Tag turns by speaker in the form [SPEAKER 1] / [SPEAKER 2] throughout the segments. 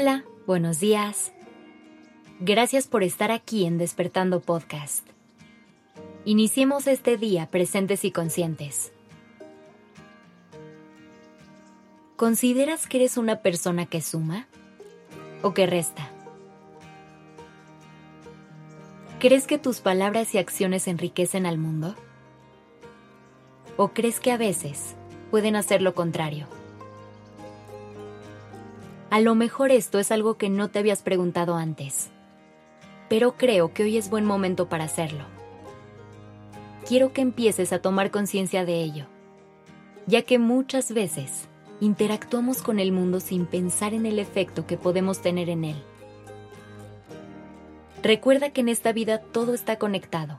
[SPEAKER 1] Hola, buenos días. Gracias por estar aquí en Despertando Podcast. Iniciemos este día presentes y conscientes. ¿Consideras que eres una persona que suma o que resta? ¿Crees que tus palabras y acciones enriquecen al mundo? ¿O crees que a veces pueden hacer lo contrario? A lo mejor esto es algo que no te habías preguntado antes, pero creo que hoy es buen momento para hacerlo. Quiero que empieces a tomar conciencia de ello, ya que muchas veces interactuamos con el mundo sin pensar en el efecto que podemos tener en él. Recuerda que en esta vida todo está conectado,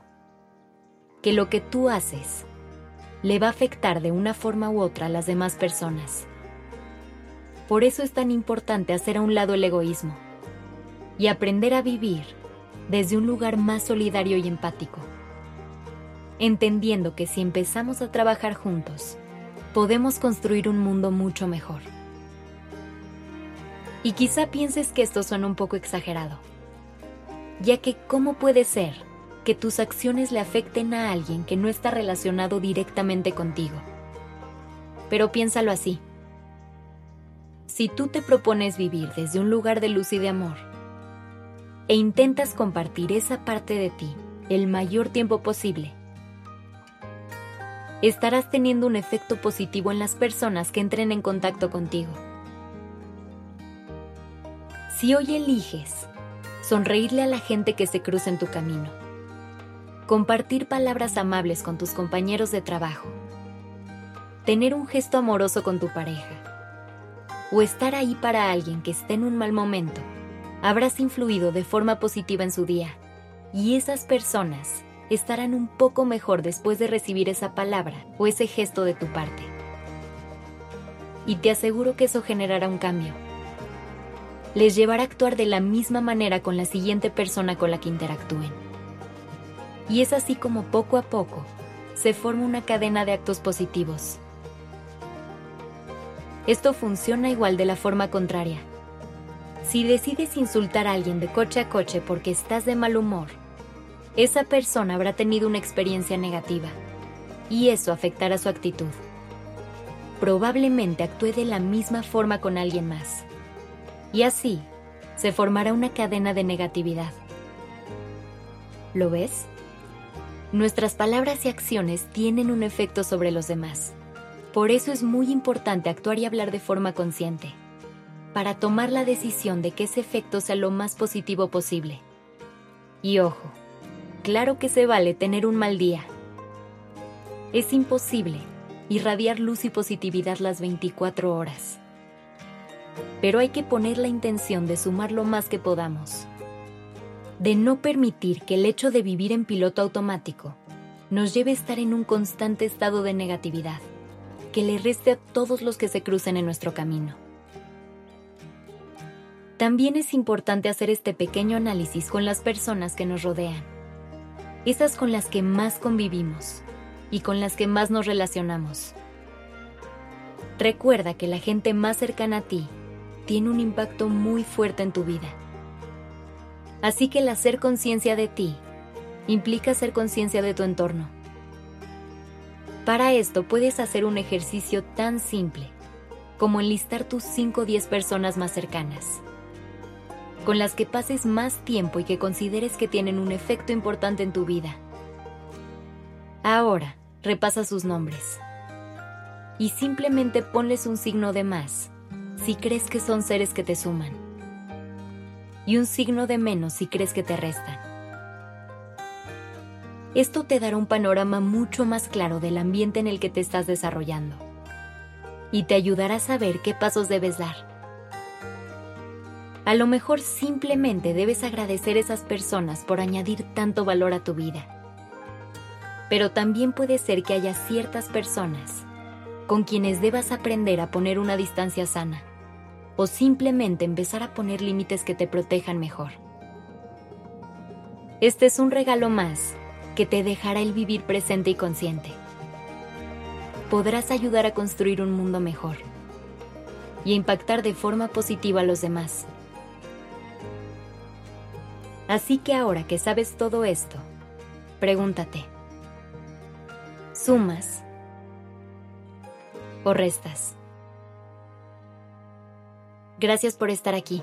[SPEAKER 1] que lo que tú haces le va a afectar de una forma u otra a las demás personas por eso es tan importante hacer a un lado el egoísmo y aprender a vivir desde un lugar más solidario y empático, entendiendo que si empezamos a trabajar juntos, podemos construir un mundo mucho mejor. Y quizá pienses que esto suena un poco exagerado, ya que ¿cómo puede ser que tus acciones le afecten a alguien que no está relacionado directamente contigo? Pero piénsalo así si tú te propones vivir desde un lugar de luz y de amor e intentas compartir esa parte de ti el mayor tiempo posible, estarás teniendo un efecto positivo en las personas que entren en contacto contigo. Si hoy eliges sonreírle a la gente que se cruza en tu camino, compartir palabras amables con tus compañeros de trabajo, tener un gesto amoroso con tu pareja, o estar ahí para alguien que esté en un mal momento, habrás influido de forma positiva en su día y esas personas estarán un poco mejor después de recibir esa palabra o ese gesto de tu parte. Y te aseguro que eso generará un cambio. Les llevará a actuar de la misma manera con la siguiente persona con la que interactúen. Y es así como poco a poco se forma una cadena de actos positivos esto funciona igual de la forma contraria. Si decides insultar a alguien de coche a coche porque estás de mal humor, esa persona habrá tenido una experiencia negativa y eso afectará su actitud. Probablemente actúe de la misma forma con alguien más. Y así se formará una cadena de negatividad. ¿Lo ves? Nuestras palabras y acciones tienen un efecto sobre los demás. Por eso es muy importante actuar y hablar de forma consciente, para tomar la decisión de que ese efecto sea lo más positivo posible. Y ojo, claro que se vale tener un mal día. Es imposible irradiar luz y positividad las 24 horas. Pero hay que poner la intención de sumar lo más que podamos. De no permitir que el hecho de vivir en piloto automático nos lleve a estar en un constante estado de negatividad que le reste a todos los que se crucen en nuestro camino. También es importante hacer este pequeño análisis con las personas que nos rodean, esas con las que más convivimos y con las que más nos relacionamos. Recuerda que la gente más cercana a ti tiene un impacto muy fuerte en tu vida. Así que el hacer conciencia de ti implica hacer conciencia de tu entorno para esto puedes hacer un ejercicio tan simple como enlistar tus 5 o 10 personas más cercanas, con las que pases más tiempo y que consideres que tienen un efecto importante en tu vida. Ahora, repasa sus nombres y simplemente ponles un signo de más si crees que son seres que te suman y un signo de menos si crees que te restan. Esto te dará un panorama mucho más claro del ambiente en el que te estás desarrollando y te ayudará a saber qué pasos debes dar. A lo mejor simplemente debes agradecer a esas personas por añadir tanto valor a tu vida. Pero también puede ser que haya ciertas personas con quienes debas aprender a poner una distancia sana o simplemente empezar a poner límites que te protejan mejor. Este es un regalo más que te dejará el vivir presente y consciente. Podrás ayudar a construir un mundo mejor y impactar de forma positiva a los demás. Así que ahora que sabes todo esto, pregúntate, ¿sumas o restas? Gracias por estar aquí.